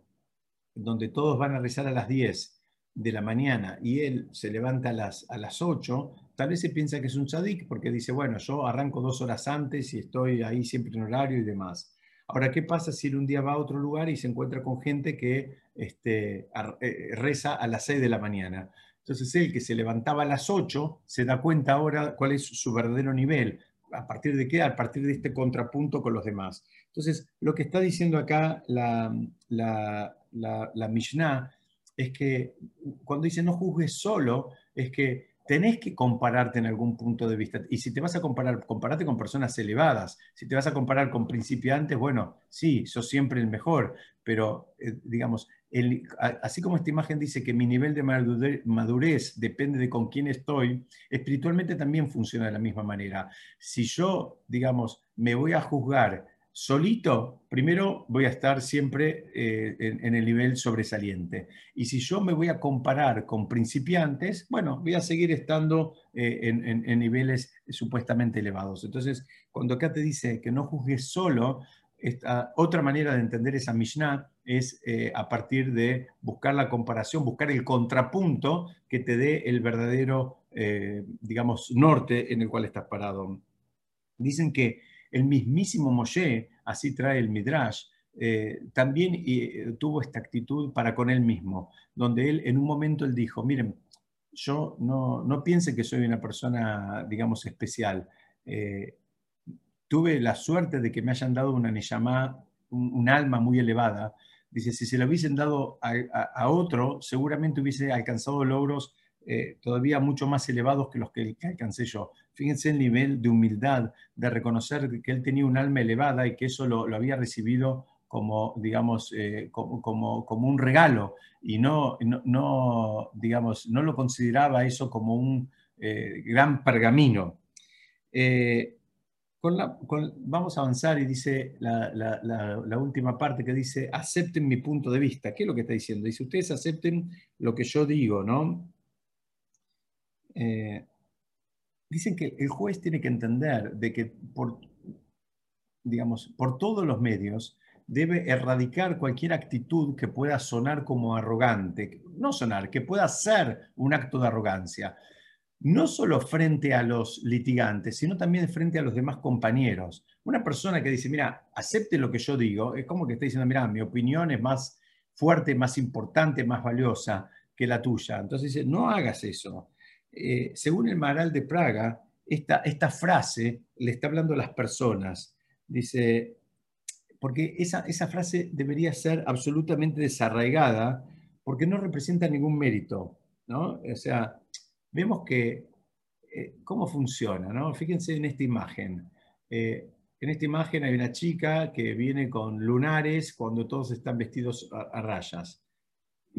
donde todos van a rezar a las 10 de la mañana y él se levanta a las, a las 8, tal vez se piensa que es un tzadik porque dice, bueno, yo arranco dos horas antes y estoy ahí siempre en horario y demás. Ahora, ¿qué pasa si él un día va a otro lugar y se encuentra con gente que este, eh, reza a las 6 de la mañana? Entonces él que se levantaba a las 8 se da cuenta ahora cuál es su verdadero nivel. ¿A partir de qué? A partir de este contrapunto con los demás. Entonces, lo que está diciendo acá la, la, la, Mishnah es que cuando dice no juzgues solo, es que tenés que compararte en algún punto de vista. Y si te vas a comparar, comparate con personas elevadas. Si te vas a comparar con principiantes, bueno, sí, sos siempre el mejor, pero eh, digamos, así como esta imagen dice que mi nivel de madurez depende de con quién estoy, espiritualmente también funciona de la misma manera. Si yo, digamos, me voy a juzgar solito, primero voy a estar siempre eh, en, el nivel sobresaliente. Y si yo me voy a comparar con principiantes, bueno, voy a seguir estando eh, en, niveles supuestamente elevados. Entonces, cuando acá dice que no juzgues solo, otra manera de entender esa Mishnah es eh, a partir de buscar la comparación, buscar el contrapunto que te dé el verdadero, digamos, norte en el cual estás parado. Dicen que el mismísimo Moshe, así trae el Midrash, eh, también tuvo esta actitud para con él mismo, donde él en un momento él dijo, miren, yo no, piense que soy una persona, digamos, especial tuve la suerte de que me hayan dado una Neyamá, un, alma muy elevada. Dice, si se lo hubiesen dado a, otro, seguramente hubiese alcanzado logros eh, todavía mucho más elevados que los que, alcancé yo. Fíjense el nivel de humildad, de reconocer que él tenía un alma elevada y que eso lo, había recibido como, digamos, eh, como, como, un regalo y no, no, digamos, no lo consideraba eso como un eh, gran pergamino vamos a avanzar y dice la, última parte que dice, acepten mi punto de vista. ¿Qué es lo que está diciendo? Dice, ustedes acepten lo que yo digo, ¿no? Eh, dicen que el juez tiene que entender de que por, digamos, por todos los medios debe erradicar cualquier actitud que pueda sonar como arrogante, no sonar, que pueda ser un acto de arrogancia no solo frente a los litigantes, sino también frente a los demás compañeros. Una persona que dice, mira, acepte lo que yo digo, es como que está diciendo, mira, mi opinión es más fuerte, más importante, más valiosa que la tuya. Entonces dice, no hagas eso. Eh, según el Maral de Praga, esta, frase le está hablando a las personas. Dice, porque esa, esa frase debería ser absolutamente desarraigada porque no representa ningún mérito. ¿no? O sea, vemos que eh, cómo funciona, ¿no? Fíjense en esta imagen. Eh, en esta imagen hay una chica que viene con lunares cuando todos están vestidos a, rayas.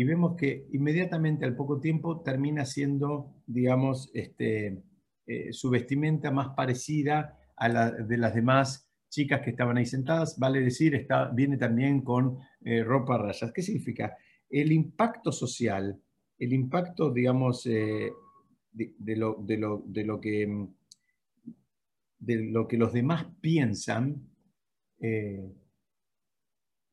Y vemos que inmediatamente al poco tiempo termina siendo, digamos, este, eh, su vestimenta más parecida a la de las demás chicas que estaban ahí sentadas, vale decir, está, viene también con eh, ropa a rayas. ¿Qué significa? El impacto social, el impacto, digamos, eh, de, lo, de, lo, de, lo, que, de lo que los demás piensan,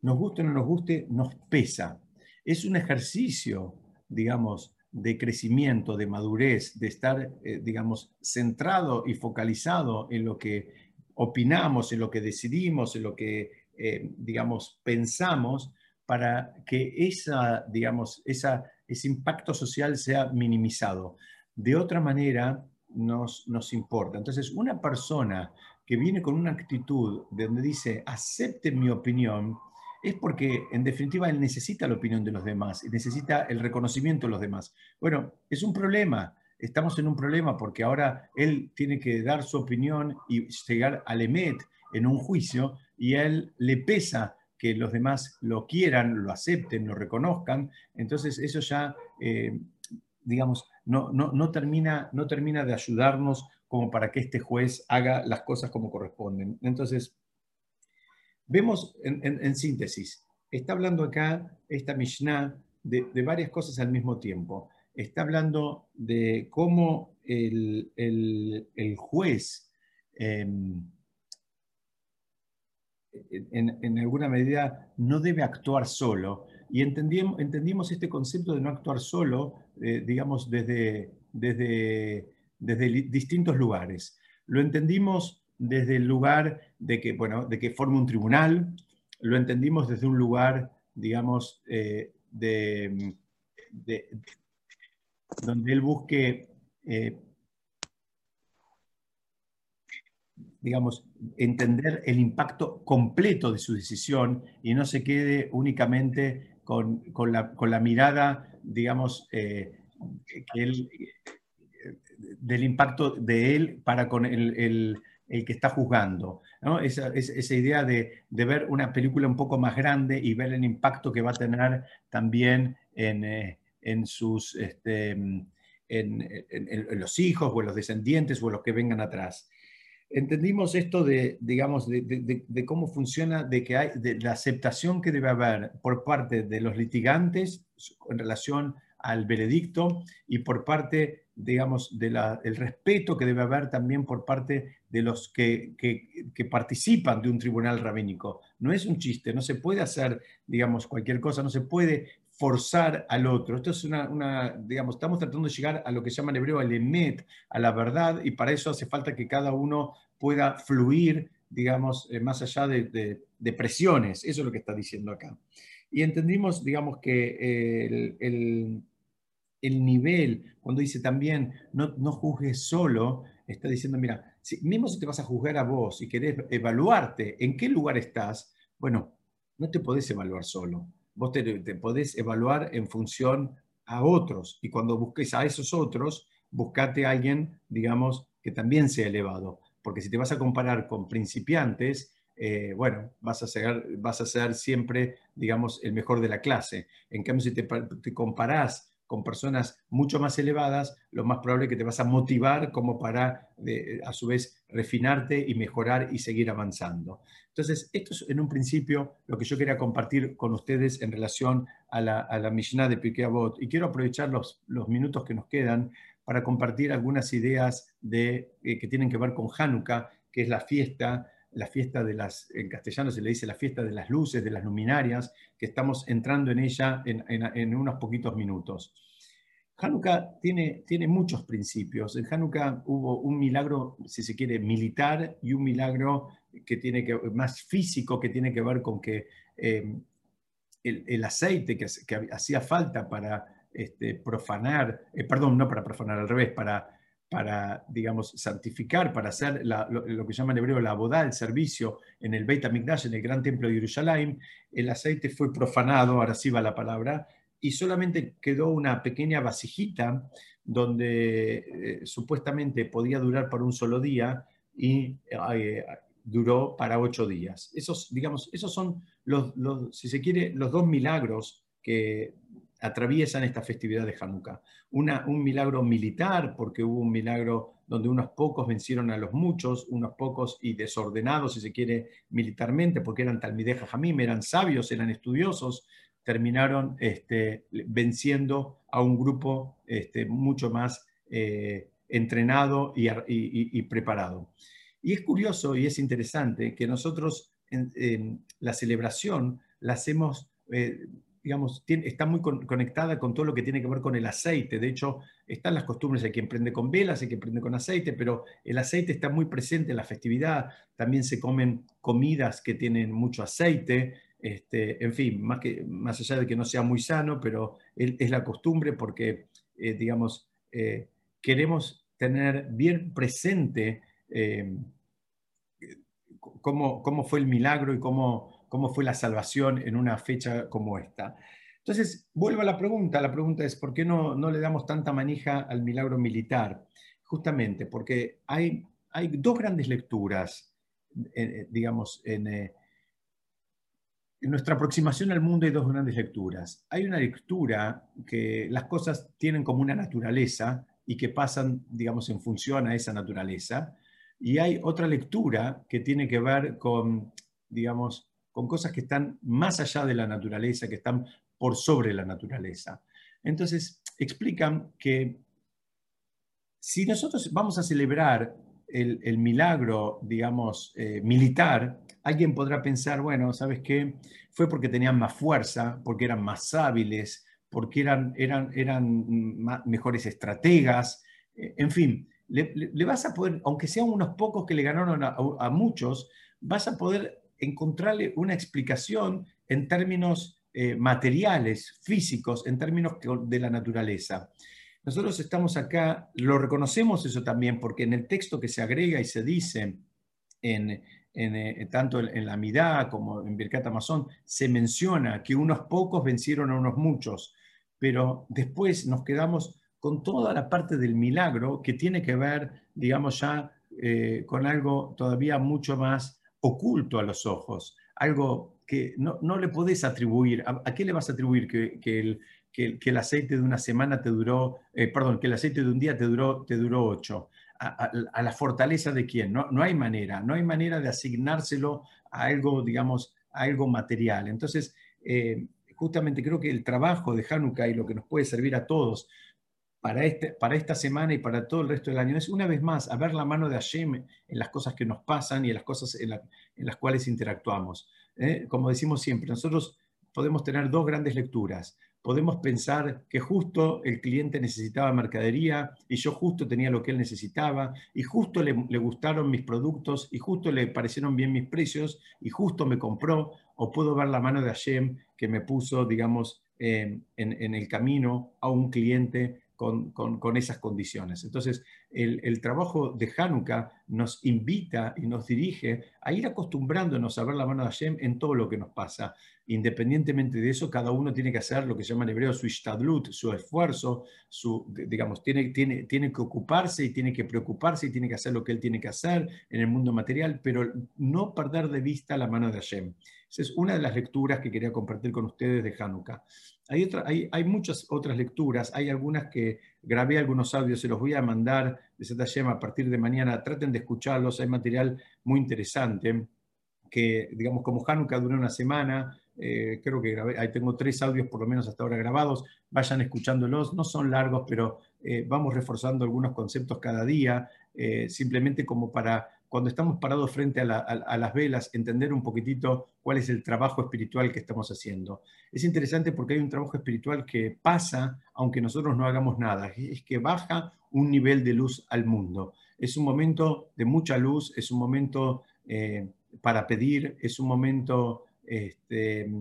nos guste o no nos guste, nos pesa. Es un ejercicio, digamos, de crecimiento, de madurez, de estar, eh, digamos, centrado y focalizado en lo que opinamos, en lo que decidimos, en lo que, eh, digamos, pensamos, para que esa, digamos, esa, ese impacto social sea minimizado. De otra manera, nos, nos importa. Entonces, una persona que viene con una actitud donde dice, acepte mi opinión, es porque en definitiva él necesita la opinión de los demás, necesita el reconocimiento de los demás. Bueno, es un problema, estamos en un problema porque ahora él tiene que dar su opinión y llegar al EMET en un juicio y a él le pesa que los demás lo quieran, lo acepten, lo reconozcan, entonces eso ya, eh, digamos, no, no, termina, no termina de ayudarnos como para que este juez haga las cosas como corresponden. Entonces, Vemos en, síntesis, está hablando acá esta Mishnah de, varias cosas al mismo tiempo. Está hablando de cómo el, juez, em, en, alguna medida, no debe actuar solo. Y entendimos, entendimos este concepto de no actuar solo, eh, digamos, desde, desde, desde distintos lugares. Lo entendimos desde el lugar de que, bueno, de que forma un tribunal, lo entendimos desde un lugar, digamos, eh, de, donde él busque, eh, digamos, entender el impacto completo de su decisión y no se quede únicamente con, la, mirada, digamos, eh, del impacto de él para con el el que está juzgando. Esa, esa, idea de, ver una película un poco más grande y ver el impacto que va a tener también en, eh, sus, este, en, los hijos o en los descendientes o en los que vengan atrás. Entendimos esto de, digamos, de, cómo funciona, de que hay, de la aceptación que debe haber por parte de los litigantes en relación al veredicto y por parte, digamos, del respeto que debe haber también por parte de los que, participan de un tribunal rabínico. No es un chiste, no se puede hacer, digamos, cualquier cosa, no se puede forzar al otro. Esto es una, digamos, estamos tratando de llegar a lo que se llama en hebreo el emet, a la verdad, y para eso hace falta que cada uno pueda fluir, digamos, eh, más allá de, presiones. Eso es lo que está diciendo acá. Y entendimos, digamos, que el, nivel, cuando dice también, no, no juzgues solo, está diciendo, mira, si, mismo si te vas a juzgar a vos y querés evaluarte en qué lugar estás, bueno, no te podés evaluar solo. Vos te, podés evaluar en función a otros. Y cuando busques a esos otros, buscate a alguien, digamos, que también sea elevado. Porque si te vas a comparar con principiantes, eh, bueno, vas a, ser, vas a ser siempre, digamos, el mejor de la clase. En cambio, si te, te comparás con personas mucho más elevadas, lo más probable es que te vas a motivar como para, a su vez, refinarte y mejorar y seguir avanzando. Entonces, esto es en un principio lo que yo quería compartir con ustedes en relación a la, a la Mishnah de Pirkei Avot. Y quiero aprovechar los, los minutos que nos quedan para compartir algunas ideas de, eh, que tienen que ver con Hanukkah, que es la fiesta la fiesta de las, en castellano se le dice la fiesta de las luces, de las luminarias, que estamos entrando en ella en, unos poquitos minutos. Hanukkah tiene, tiene muchos principios. En Hanukkah hubo un milagro, si se quiere, militar y un milagro que tiene que, más físico que tiene que ver con que eh, el, aceite que, hacía falta para este, profanar, eh, perdón, no para profanar, al revés, para para, digamos, santificar, para hacer lo, que llaman en hebreo la boda, el servicio en el Beit HaMikdash, en el gran templo de Jerusalén, el aceite fue profanado, ahora sí va la palabra, y solamente quedó una pequeña vasijita donde eh, supuestamente podía durar para un solo día y eh, duró para ocho días. Esos, digamos, esos son los, si se quiere, los dos milagros que atraviesan esta festividad de Hanukkah. un milagro militar, porque hubo un milagro donde unos pocos vencieron a los muchos, unos pocos y desordenados, si se quiere, militarmente, porque eran talmideh jamim, eran sabios, eran estudiosos, terminaron este, venciendo a un grupo este, mucho más eh, entrenado y, preparado. Y es curioso y es interesante que nosotros en, la celebración la hacemos eh, digamos, está muy conectada con todo lo que tiene que ver con el aceite. De hecho, están las costumbres, hay quien prende con velas, hay quien prende con aceite, pero el aceite está muy presente en la festividad. También se comen comidas que tienen mucho aceite. Este, en fin, más, que, más allá de que no sea muy sano, pero es la costumbre porque, eh, digamos, eh, queremos tener bien presente eh, cómo, cómo, fue el milagro y cómo, cómo fue la salvación en una fecha como esta. Entonces, vuelvo a la pregunta. La pregunta es, ¿por qué no, no le damos tanta manija al milagro militar? Justamente porque hay, hay dos grandes lecturas, eh, digamos, en, eh, en nuestra aproximación al mundo hay dos grandes lecturas. Hay una lectura que las cosas tienen como una naturaleza y que pasan, digamos, en función a esa naturaleza. Y hay otra lectura que tiene que ver con, digamos, con cosas que están más allá de la naturaleza, que están por sobre la naturaleza. Entonces, explican que si nosotros vamos a celebrar el, milagro, digamos, eh, militar, alguien podrá pensar, bueno, ¿sabes qué? Fue porque tenían más fuerza, porque eran más hábiles, porque eran, eran, eran mejores estrategas, eh, en fin, le, vas a poder, aunque sean unos pocos que le ganaron a, a muchos, vas a poder encontrarle una explicación en términos eh, materiales, físicos, en términos de la naturaleza. Nosotros estamos acá, lo reconocemos eso también, porque en el texto que se agrega y se dice, en, eh, tanto en, la Midá como en Birkat Amazon, se menciona que unos pocos vencieron a unos muchos, pero después nos quedamos con toda la parte del milagro que tiene que ver, digamos ya, eh, con algo todavía mucho más oculto a los ojos, algo que no, le podés atribuir. ¿A, qué le vas a atribuir que, el, que, el, aceite de una semana te duró, eh, perdón, que el aceite de un día te duró, te duró ocho? A, la fortaleza de quién? No, no hay manera, no hay manera de asignárselo a algo, digamos, a algo material. Entonces, eh, justamente creo que el trabajo de Hanukkah y lo que nos puede servir a todos para, este, para esta semana y para todo el resto del año es una vez más a ver la mano de Hashem en las cosas que nos pasan y en las cosas en, las cuales interactuamos. ¿eh? Como decimos siempre, nosotros podemos tener dos grandes lecturas. Podemos pensar que justo el cliente necesitaba mercadería y yo justo tenía lo que él necesitaba y justo le, gustaron mis productos y justo le parecieron bien mis precios y justo me compró. O puedo ver la mano de Hashem que me puso, digamos, en, en el camino a un cliente con, esas condiciones. Entonces, el, trabajo de Hanukkah nos invita y nos dirige a ir acostumbrándonos a ver la mano de Hashem en todo lo que nos pasa. Independientemente de eso, cada uno tiene que hacer lo que se llama en hebreo su ishtadlut, su esfuerzo, su, digamos, tiene, tiene, tiene que ocuparse y tiene que preocuparse y tiene que hacer lo que él tiene que hacer en el mundo material, pero no perder de vista la mano de Hashem. Esa es una de las lecturas que quería compartir con ustedes de Hanukkah. Hay, otra, hay, hay, muchas otras lecturas, hay algunas que grabé algunos audios, se los voy a mandar de Zetayem a partir de mañana, traten de escucharlos, hay material muy interesante, que digamos como Hanukkah dura una semana, eh, creo que grabé, ahí tengo tres audios por lo menos hasta ahora grabados, vayan escuchándolos, no son largos, pero eh, vamos reforzando algunos conceptos cada día, eh, simplemente como para cuando estamos parados frente a, las velas, entender un poquitito cuál es el trabajo espiritual que estamos haciendo. Es interesante porque hay un trabajo espiritual que pasa aunque nosotros no hagamos nada, es que baja un nivel de luz al mundo. Es un momento de mucha luz, es un momento eh, para pedir, es un momento, este,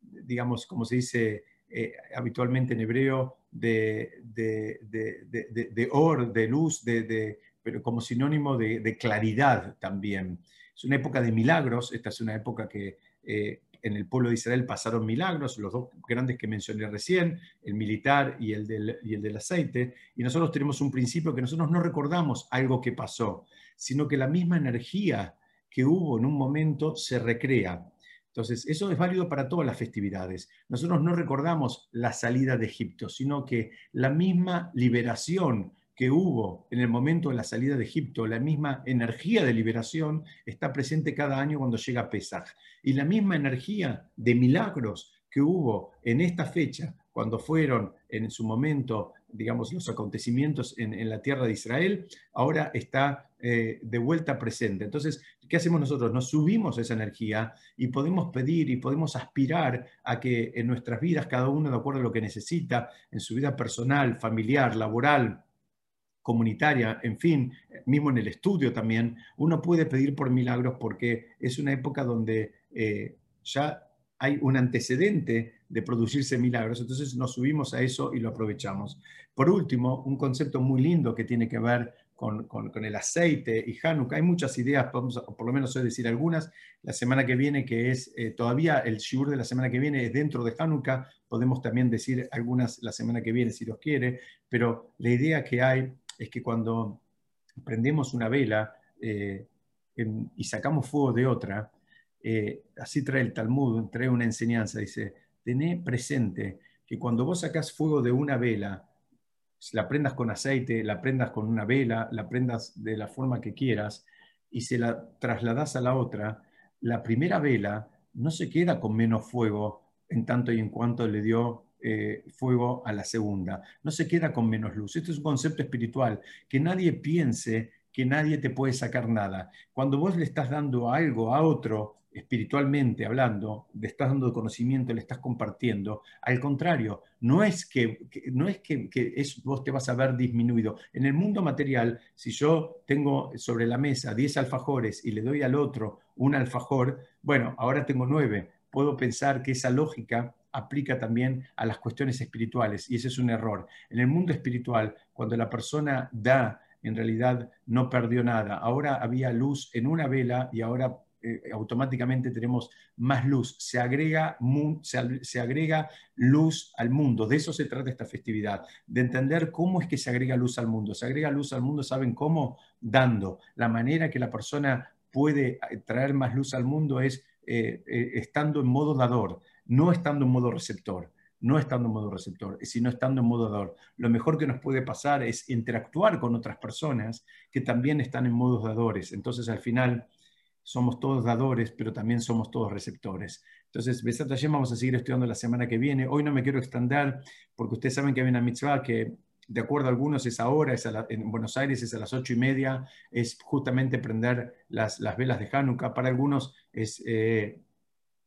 digamos, como se dice eh, habitualmente en hebreo, de, de, de, de or, de luz, de pero como sinónimo de, claridad también. Es una época de milagros, esta es una época que eh, en el pueblo de Israel pasaron milagros, los dos grandes que mencioné recién, el militar y el, del, y el del aceite, y nosotros tenemos un principio que nosotros no recordamos algo que pasó, sino que la misma energía que hubo en un momento se recrea. Entonces, eso es válido para todas las festividades. Nosotros no recordamos la salida de Egipto, sino que la misma liberación que hubo en el momento de la salida de Egipto, la misma energía de liberación está presente cada año cuando llega Pesach. Y la misma energía de milagros que hubo en esta fecha, cuando fueron en su momento, digamos, los acontecimientos en, la tierra de Israel, ahora está eh, de vuelta presente. Entonces, ¿qué hacemos nosotros? Nos subimos esa energía y podemos pedir y podemos aspirar a que en nuestras vidas, cada uno de acuerdo a lo que necesita, en su vida personal, familiar, laboral, comunitaria, en fin, mismo en el estudio también, uno puede pedir por milagros porque es una época donde eh, ya hay un antecedente de producirse milagros, entonces nos subimos a eso y lo aprovechamos. Por último, un concepto muy lindo que tiene que ver con, el aceite y Hanukkah. Hay muchas ideas, por lo menos hoy decir algunas. La semana que viene, que es eh, todavía el shiur de la semana que viene, es dentro de Hanukkah. Podemos también decir algunas la semana que viene si Dios quiere, pero la idea que hay es que cuando prendemos una vela eh, y sacamos fuego de otra, eh, así trae el Talmud, trae una enseñanza, dice, tené presente que cuando vos sacás fuego de una vela, la prendas con aceite, la prendas con una vela, la prendas de la forma que quieras y se la trasladas a la otra, la primera vela no se queda con menos fuego en tanto y en cuanto le dio eh, fuego a la segunda. No se queda con menos luz. Este es un concepto espiritual, que nadie piense que nadie te puede sacar nada. Cuando vos le estás dando algo a otro, espiritualmente hablando, le estás dando conocimiento, le estás compartiendo. Al contrario, no es que, no es que, vos te vas a ver disminuido. En el mundo material, si yo tengo sobre la mesa 10 alfajores y le doy al otro un alfajor, bueno, ahora tengo 9. Puedo pensar que esa lógica aplica también a las cuestiones espirituales y ese es un error. En el mundo espiritual, cuando la persona da, en realidad no perdió nada. Ahora había luz en una vela y ahora eh, automáticamente tenemos más luz. Se agrega, se, agrega luz al mundo. De eso se trata esta festividad, de entender cómo es que se agrega luz al mundo. Se agrega luz al mundo, ¿saben cómo? Dando. La manera que la persona puede eh, traer más luz al mundo es eh, estando en modo dador no estando en modo receptor, no estando en modo receptor, sino estando en modo dador. Lo mejor que nos puede pasar es interactuar con otras personas que también están en modos dadores. Entonces, al final, somos todos dadores, pero también somos todos receptores. Entonces, Besat Hashem vamos a seguir estudiando la semana que viene. Hoy no me quiero extender, porque ustedes saben que hay una mitzvah que, de acuerdo a algunos, es ahora, es en Buenos Aires es a las ocho y media, es justamente prender las, las velas de Hanukkah. Para algunos es... Eh,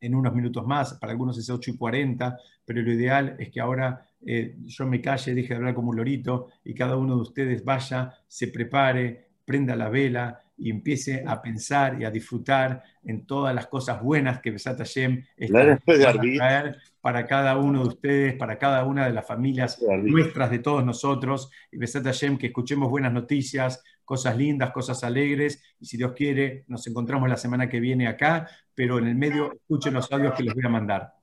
en unos minutos más, para algunos es 8 y 40, pero lo ideal es que ahora eh, yo me calle, deje de hablar como un lorito y cada uno de ustedes vaya, se prepare, prenda la vela y empiece a pensar y a disfrutar en todas las cosas buenas que Besat Hashem está traer para cada uno de ustedes, para cada una de las familias nuestras, de todos nosotros. Y Besat Hashem, que escuchemos buenas noticias, cosas lindas, cosas alegres, y si Dios quiere, nos encontramos la semana que viene acá, pero en el medio escuchen los audios que les voy a mandar.